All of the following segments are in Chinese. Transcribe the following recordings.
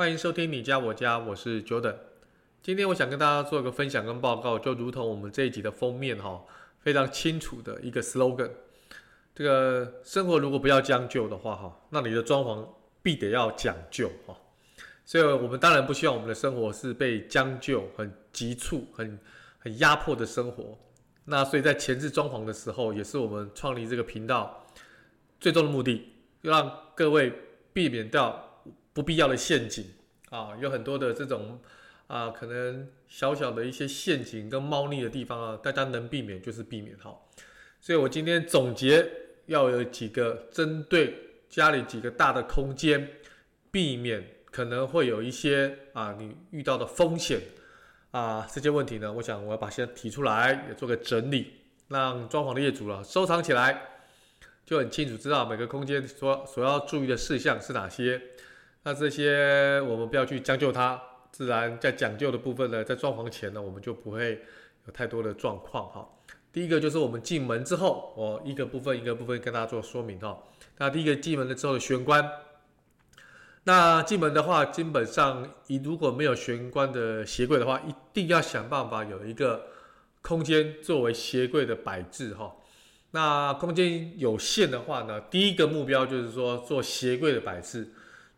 欢迎收听你家我家，我是 Jordan。今天我想跟大家做一个分享跟报告，就如同我们这一集的封面哈，非常清楚的一个 slogan。这个生活如果不要将就的话哈，那你的装潢必得要讲究哈。所以我们当然不希望我们的生活是被将就、很急促、很很压迫的生活。那所以在前置装潢的时候，也是我们创立这个频道最终的目的，让各位避免掉不必要的陷阱啊，有很多的这种。啊，可能小小的一些陷阱跟猫腻的地方啊，大家能避免就是避免好。所以我今天总结要有几个针对家里几个大的空间，避免可能会有一些啊你遇到的风险啊这些问题呢，我想我要把先提出来，也做个整理，让装潢的业主了收藏起来，就很清楚知道每个空间所所要注意的事项是哪些。那这些我们不要去将就它。自然在讲究的部分呢，在装潢前呢，我们就不会有太多的状况哈。第一个就是我们进门之后，我一个部分一个部分跟大家做说明哈。那第一个进门了之后的玄关，那进门的话，基本上你如果没有玄关的鞋柜的话，一定要想办法有一个空间作为鞋柜的摆置哈。那空间有限的话呢，第一个目标就是说做鞋柜的摆置。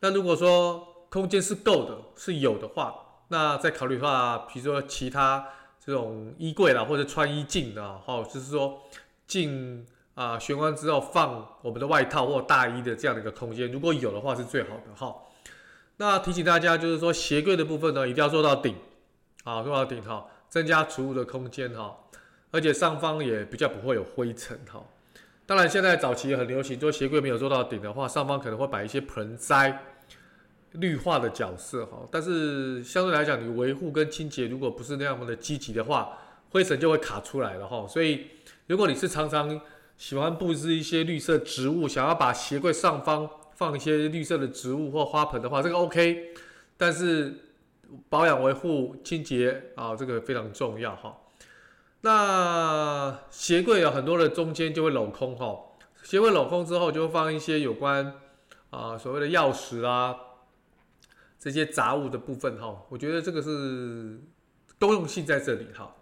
那如果说空间是够的，是有的话，那再考虑的话，比如说其他这种衣柜啦，或者穿衣镜啊，哈，就是说进啊玄关之后放我们的外套或大衣的这样的一个空间，如果有的话是最好的哈。那提醒大家就是说鞋柜的部分呢，一定要做到顶，啊，做到顶哈，增加储物的空间哈，而且上方也比较不会有灰尘哈。当然现在早期很流行，做鞋柜没有做到顶的话，上方可能会摆一些盆栽。绿化的角色哈，但是相对来讲，你维护跟清洁如果不是那样的积极的话，灰尘就会卡出来了哈。所以，如果你是常常喜欢布置一些绿色植物，想要把鞋柜上方放一些绿色的植物或花盆的话，这个 OK。但是保养维护清洁啊，这个非常重要哈。那鞋柜有很多的中间就会镂空哈，鞋柜镂空之后就会放一些有关啊所谓的钥匙啊。这些杂物的部分哈，我觉得这个是多用性在这里哈。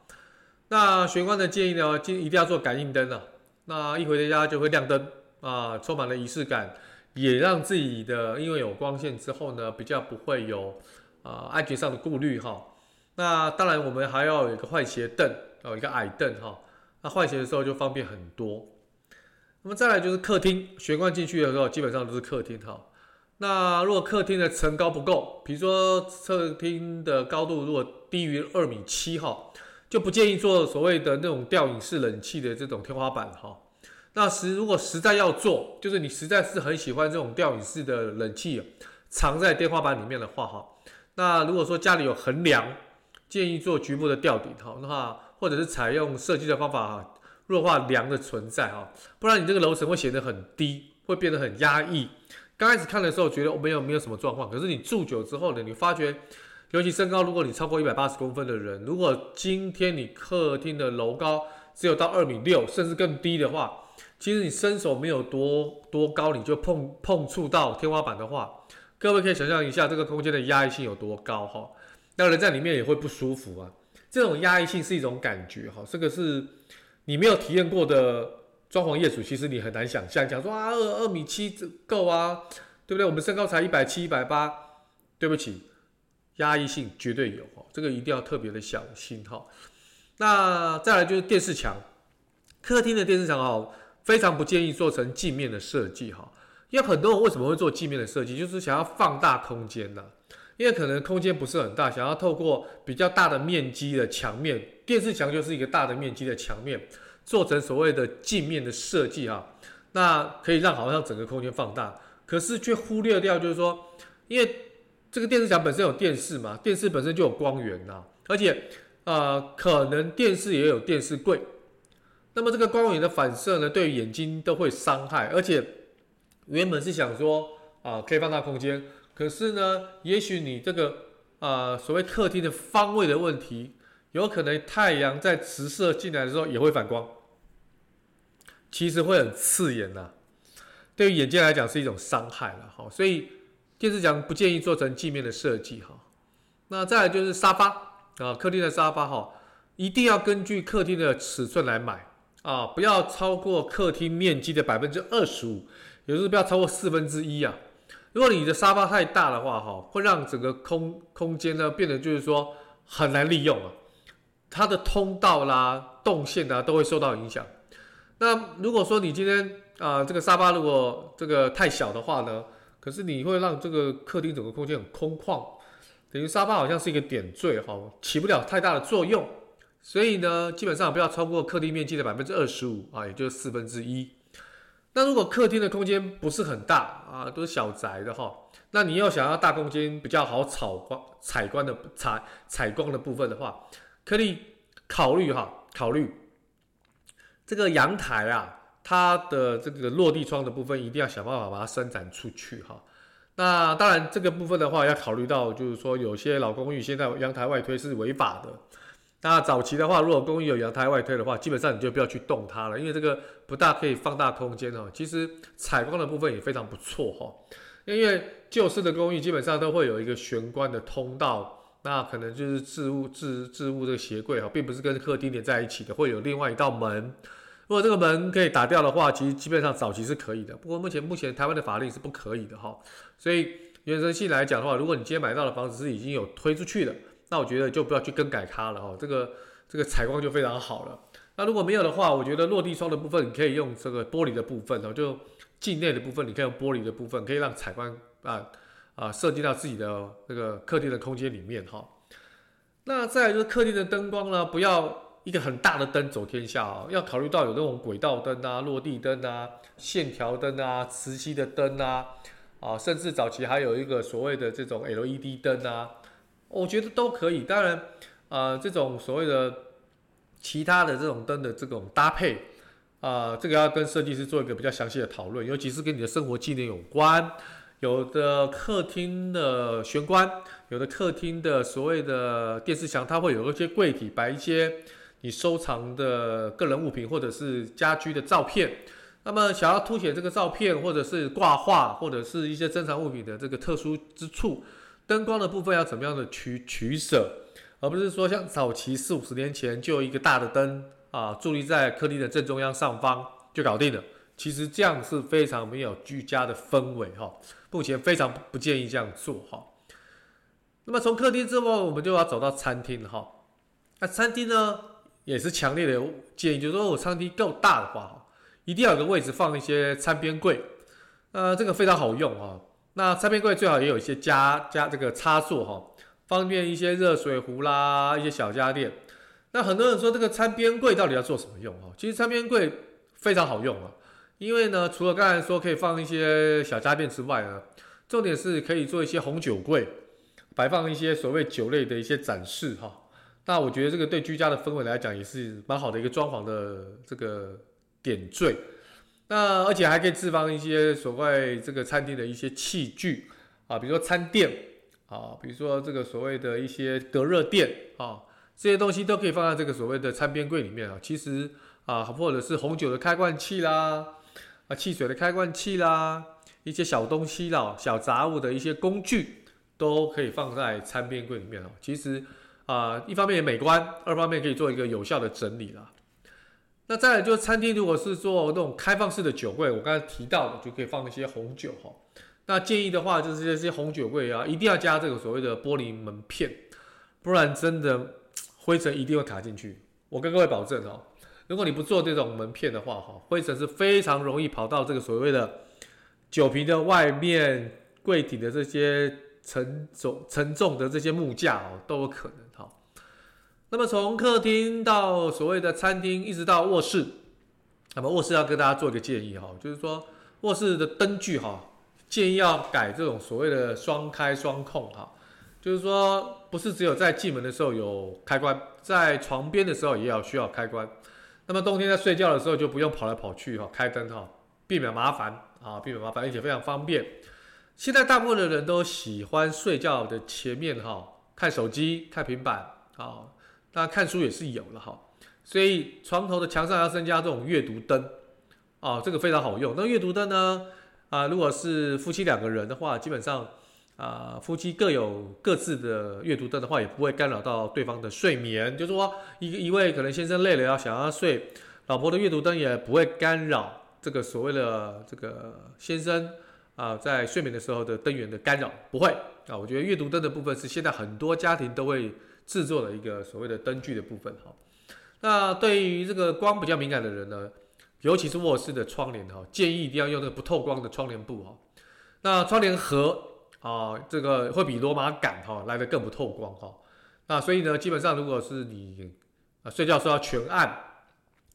那玄关的建议呢，一定要做感应灯啊。那一回到家就会亮灯啊，充满了仪式感，也让自己的因为有光线之后呢，比较不会有啊安全上的顾虑哈。那当然我们还要有一个换鞋凳，有一个矮凳哈。那换鞋的时候就方便很多。那么再来就是客厅，玄关进去的时候基本上都是客厅哈。那如果客厅的层高不够，比如说客厅的高度如果低于二米七哈，就不建议做所谓的那种吊顶式冷气的这种天花板哈。那实如果实在要做，就是你实在是很喜欢这种吊顶式的冷气藏在天花板里面的话哈，那如果说家里有横梁，建议做局部的吊顶哈，那或者是采用设计的方法哈，弱化梁的存在哈，不然你这个楼层会显得很低，会变得很压抑。刚开始看的时候觉得没有没有什么状况，可是你住久之后呢，你发觉，尤其身高，如果你超过一百八十公分的人，如果今天你客厅的楼高只有到二米六，甚至更低的话，其实你伸手没有多多高，你就碰碰触到天花板的话，各位可以想象一下这个空间的压抑性有多高哈，那人在里面也会不舒服啊。这种压抑性是一种感觉哈，这个是你没有体验过的。装潢业主其实你很难想象，讲说啊，二二米七够啊，对不对？我们身高才一百七、一百八，对不起，压抑性绝对有哈，这个一定要特别的小心哈。那再来就是电视墙，客厅的电视墙哈，非常不建议做成镜面的设计哈，因为很多人为什么会做镜面的设计，就是想要放大空间呢？因为可能空间不是很大，想要透过比较大的面积的墙面，电视墙就是一个大的面积的墙面。做成所谓的镜面的设计哈，那可以让好像整个空间放大，可是却忽略掉就是说，因为这个电视墙本身有电视嘛，电视本身就有光源呐，而且呃，可能电视也有电视柜，那么这个光源的反射呢，对于眼睛都会伤害，而且原本是想说啊、可以放大空间，可是呢，也许你这个啊、呃，所谓客厅的方位的问题，有可能太阳在直射进来的时候也会反光，其实会很刺眼呐、对于眼睛来讲是一种伤害了哈，所以电视墙不建议做成镜面的设计哈。那再来就是沙发啊，客厅的沙发哈，一定要根据客厅的尺寸来买啊，不要超过客厅面积的百分之二十五，也就是不要超过四分之一啊。如果你的沙发太大的话哈，会让整个空空间呢变得就是说很难利用啊，它的通道啦、动线啊都会受到影响。那如果说你今天啊、这个沙发如果这个太小的话呢，可是你会让这个客厅整个空间很空旷，等于沙发好像是一个点缀哈，起不了太大的作用。所以呢，基本上不要超过客厅面积的百分之二十五啊，也就是四分之一。那如果客厅的空间不是很大啊，都是小宅的哈，那你又想要大空间比较好采光、采光的采采光的部分的话，可以考虑哈，考虑。这个阳台啊，它的这个落地窗的部分一定要想办法把它伸展出去哈。那当然，这个部分的话要考虑到，就是说有些老公寓现在阳台外推是违法的。那早期的话，如果公寓有阳台外推的话，基本上你就不要去动它了，因为这个不大可以放大空间哦。其实采光的部分也非常不错哈，因为旧式的公寓基本上都会有一个玄关的通道。那可能就是置物置置物这个鞋柜哈，并不是跟客厅连在一起的，会有另外一道门。如果这个门可以打掉的话，其实基本上早期是可以的。不过目前目前台湾的法律是不可以的哈。所以原则性来讲的话，如果你今天买到的房子是已经有推出去的，那我觉得就不要去更改它了哈。这个这个采光就非常好了。那如果没有的话，我觉得落地窗的部分你可以用这个玻璃的部分哦，就镜内的部分你可以用玻璃的部分，可以让采光啊。啊，设计到自己的那个客厅的空间里面哈。那再就是客厅的灯光呢，不要一个很大的灯走天下哦，要考虑到有那种轨道灯啊、落地灯啊、线条灯啊、磁吸的灯啊，啊，甚至早期还有一个所谓的这种 LED 灯啊，我觉得都可以。当然，啊，这种所谓的其他的这种灯的这种搭配啊，这个要跟设计师做一个比较详细的讨论，尤其是跟你的生活技能有关。有的客厅的玄关，有的客厅的所谓的电视墙，它会有一些柜体摆一些你收藏的个人物品或者是家居的照片。那么想要凸显这个照片或者是挂画或者是一些珍藏物品的这个特殊之处，灯光的部分要怎么样的取取舍，而不是说像早期四五十年前就有一个大的灯啊，伫立在客厅的正中央上方就搞定了。其实这样是非常没有居家的氛围哈，目前非常不建议这样做哈。那么从客厅之后，我们就要走到餐厅哈。那餐厅呢，也是强烈的建议，就是说我餐厅够大的话，一定要有个位置放一些餐边柜，呃，这个非常好用啊。那餐边柜最好也有一些加加这个插座哈，方便一些热水壶啦，一些小家电。那很多人说这个餐边柜到底要做什么用啊？其实餐边柜非常好用啊。因为呢，除了刚才说可以放一些小家电之外呢，重点是可以做一些红酒柜，摆放一些所谓酒类的一些展示哈。那我觉得这个对居家的氛围来讲也是蛮好的一个装潢的这个点缀。那而且还可以置放一些所谓这个餐厅的一些器具啊，比如说餐垫啊，比如说这个所谓的一些隔热垫啊，这些东西都可以放在这个所谓的餐边柜里面啊。其实啊，或者是红酒的开罐器啦。啊，汽水的开罐器啦，一些小东西啦，小杂物的一些工具，都可以放在餐边柜里面啊。其实啊，一方面也美观，二方面可以做一个有效的整理啦。那再来就是餐厅，如果是做那种开放式的酒柜，我刚才提到的，就可以放一些红酒哈。那建议的话，就是这些红酒柜啊，一定要加这个所谓的玻璃门片，不然真的灰尘一定会卡进去。我跟各位保证哦。如果你不做这种门片的话，哈，灰尘是非常容易跑到这个所谓的酒瓶的外面、柜体的这些沉重、沉重的这些木架哦，都有可能。那么从客厅到所谓的餐厅，一直到卧室，那么卧室要跟大家做一个建议哈，就是说卧室的灯具哈，建议要改这种所谓的双开双控哈，就是说不是只有在进门的时候有开关，在床边的时候也要需要开关。那么冬天在睡觉的时候就不用跑来跑去哈，开灯哈，避免麻烦啊，避免麻烦，而且非常方便。现在大部分的人都喜欢睡觉的前面哈，看手机、看平板啊，当然看书也是有了哈。所以床头的墙上要增加这种阅读灯啊，这个非常好用。那阅读灯呢啊，如果是夫妻两个人的话，基本上啊，夫妻各有各自的阅读灯的话，也不会干扰到对方的睡眠。就是说，一个一位可能先生累了要想要睡，老婆的阅读灯也不会干扰这个所谓的这个先生啊在睡眠的时候的灯源的干扰，不会啊。我觉得阅读灯的部分是现在很多家庭都会制作的一个所谓的灯具的部分哈。那对于这个光比较敏感的人呢，尤其是卧室的窗帘哈，建议一定要用那个不透光的窗帘布哈。那窗帘盒啊，这个会比罗马杆哈来的更不透光哈。那所以呢，基本上如果是你啊睡觉时候要全暗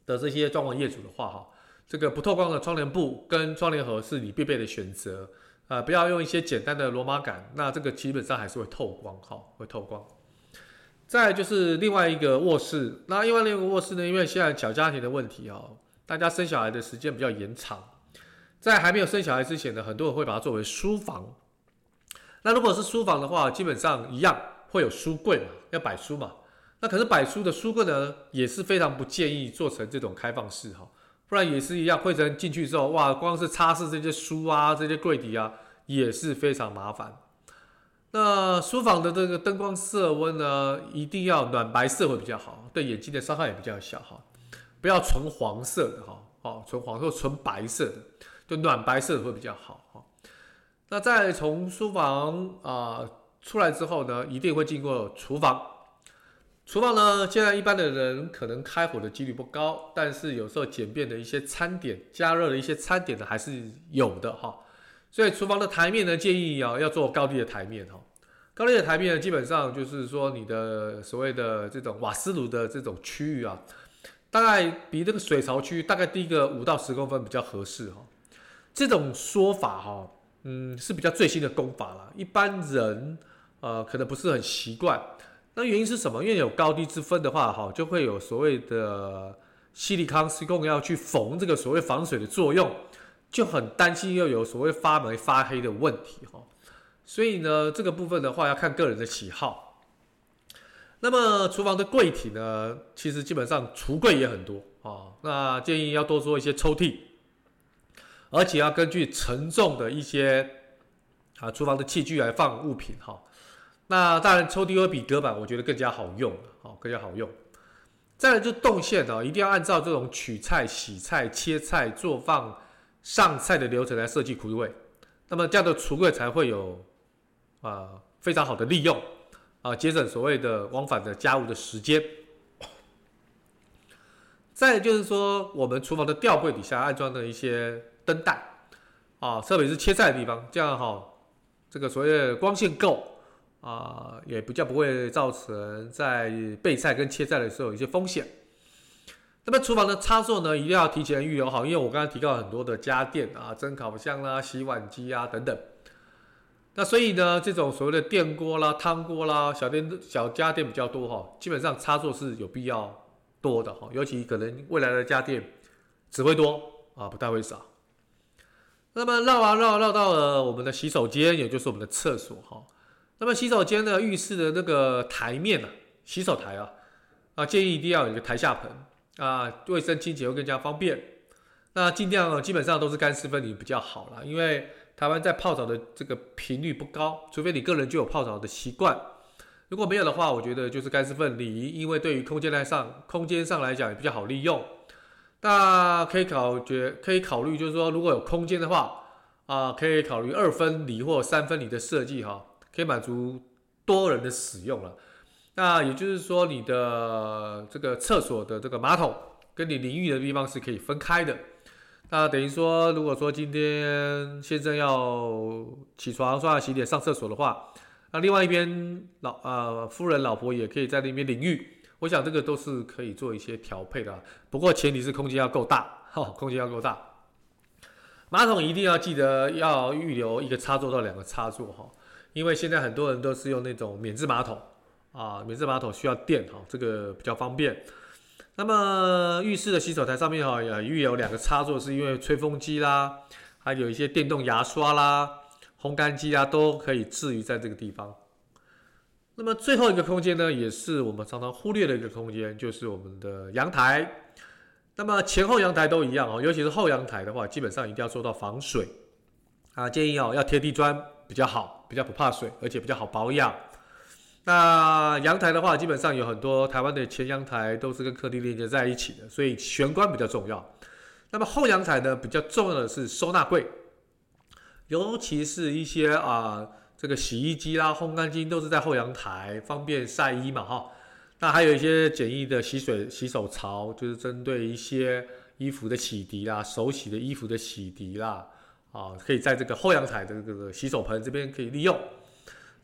的这些装潢业主的话哈，这个不透光的窗帘布跟窗帘盒是你必备的选择啊，不要用一些简单的罗马杆，那这个基本上还是会透光哈，会透光。再就是另外一个卧室，那另外另一个卧室呢？因为现在小家庭的问题哦，大家生小孩的时间比较延长，在还没有生小孩之前呢，很多人会把它作为书房。那如果是书房的话，基本上一样会有书柜嘛，要摆书嘛。那可是摆书的书柜呢，也是非常不建议做成这种开放式哈，不然也是一样，会人进去之后，哇，光是擦拭这些书啊，这些柜底啊，也是非常麻烦。那书房的这个灯光色温呢，一定要暖白色会比较好，对眼睛的伤害也比较小哈。不要纯黄色的哈，哦，纯黄或纯白色的，就暖白色的会比较好哈。那再从书房啊、出来之后呢，一定会经过厨房。厨房呢，现在一般的人可能开火的几率不高，但是有时候简便的一些餐点，加热的一些餐点呢，还是有的哈。所以厨房的台面呢，建议啊要做高低的台面哈。高低的台面呢，基本上就是说你的所谓的这种瓦斯炉的这种区域啊，大概比这个水槽区大概低个五到十公分比较合适哈。这种说法哈，嗯，是比较最新的工法了，一般人呃可能不是很习惯。那原因是什么？因为有高低之分的话哈，就会有所谓的西利康施工要去缝这个所谓防水的作用。就很担心又有所谓发霉发黑的问题哈，所以呢，这个部分的话要看个人的喜好。那么厨房的柜体呢，其实基本上橱柜也很多啊，那建议要多做一些抽屉，而且要根据承重的一些啊厨房的器具来放物品哈。那当然抽屉会比隔板我觉得更加好用啊，更加好用。再来就动线啊，一定要按照这种取菜、洗菜、切菜、做饭。上菜的流程来设计橱柜，那么这样的橱柜才会有啊、非常好的利用啊，节省所谓的往返的家务的时间。再就是说，我们厨房的吊柜底下安装的一些灯带啊，特别是切菜的地方，这样哈，这个所谓的光线够啊，也比较不会造成在备菜跟切菜的时候有一些风险。那么厨房的插座呢，一定要提前预留好，因为我刚才提到很多的家电啊，蒸烤箱啦、洗碗机啊等等。那所以呢，这种所谓的电锅啦、汤锅啦、小电小家电比较多哈，基本上插座是有必要多的哈，尤其可能未来的家电只会多啊，不太会少。那么绕啊绕，绕到了我们的洗手间，也就是我们的厕所哈。那么洗手间的浴室的那个台面啊，洗手台啊，啊建议一定要有一个台下盆。啊，卫生清洁会更加方便。那尽量基本上都是干湿分离比较好啦，因为台湾在泡澡的这个频率不高，除非你个人就有泡澡的习惯。如果没有的话，我觉得就是干湿分离，因为对于空间来上，空间上来讲也比较好利用。那可以考觉可以考虑，就是说如果有空间的话，啊，可以考虑二分离或三分离的设计哈，可以满足多人的使用了。那也就是说，你的这个厕所的这个马桶跟你淋浴的地方是可以分开的。那等于说，如果说今天先生要起床刷牙洗脸上厕所的话，那另外一边老呃夫人老婆也可以在那边淋浴。我想这个都是可以做一些调配的，不过前提是空间要够大，哈，空间要够大。马桶一定要记得要预留一个插座到两个插座哈，因为现在很多人都是用那种免治马桶啊，免治马桶需要电哈，这个比较方便。那么浴室的洗手台上面哈也预留两个插座，是因为吹风机啦，还有一些电动牙刷啦、烘干机啊都可以置于在这个地方。那么最后一个空间呢，也是我们常常忽略的一个空间，就是我们的阳台。那么前后阳台都一样哦，尤其是后阳台的话，基本上一定要做到防水啊，建议哦要贴地砖比较好，比较不怕水，而且比较好保养。那阳台的话，基本上有很多台湾的前阳台都是跟客厅连接在一起的，所以玄关比较重要。那么后阳台呢，比较重要的是收纳柜，尤其是一些啊这个洗衣机啦、烘干机都是在后阳台，方便晒衣嘛哈。那还有一些简易的洗水洗手槽，就是针对一些衣服的洗涤啦、手洗的衣服的洗涤啦，啊，可以在这个后阳台的这个洗手盆这边可以利用。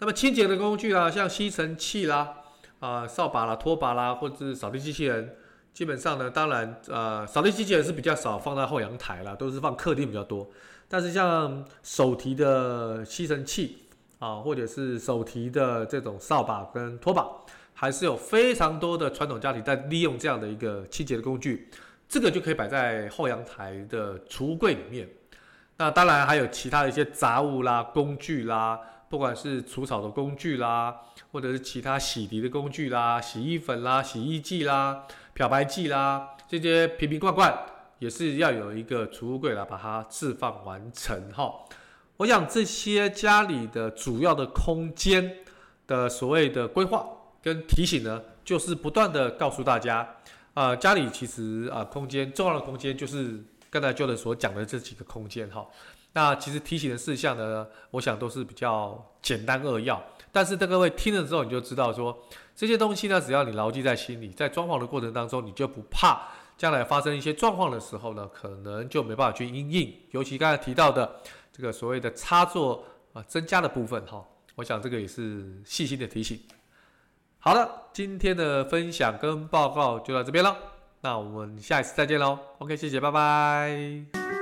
那么清洁的工具啊，像吸尘器啦、啊扫把啦、拖把啦，或者是扫地机器人，基本上呢，当然呃扫地机器人是比较少放在后阳台啦，都是放客厅比较多。但是像手提的吸尘器啊，或者是手提的这种扫把跟拖把，还是有非常多的传统家庭在利用这样的一个清洁的工具，这个就可以摆在后阳台的橱柜里面。那当然还有其他的一些杂物啦、工具啦。不管是除草的工具啦，或者是其他洗涤的工具啦，洗衣粉啦、洗衣剂啦、漂白剂啦，这些瓶瓶罐罐也是要有一个储物柜来把它置放完成哈。我想这些家里的主要的空间的所谓的规划跟提醒呢，就是不断的告诉大家，啊、家里其实啊、空间重要的空间就是刚才 j o 所讲的这几个空间哈。那其实提醒的事项呢，我想都是比较简单扼要，但是各位听了之后，你就知道说这些东西呢，只要你牢记在心里，在装潢的过程当中，你就不怕将来发生一些状况的时候呢，可能就没办法去应应。尤其刚才提到的这个所谓的插座啊增加的部分哈，我想这个也是细心的提醒。好了，今天的分享跟报告就到这边了，那我们下一次再见喽。OK，谢谢，拜拜。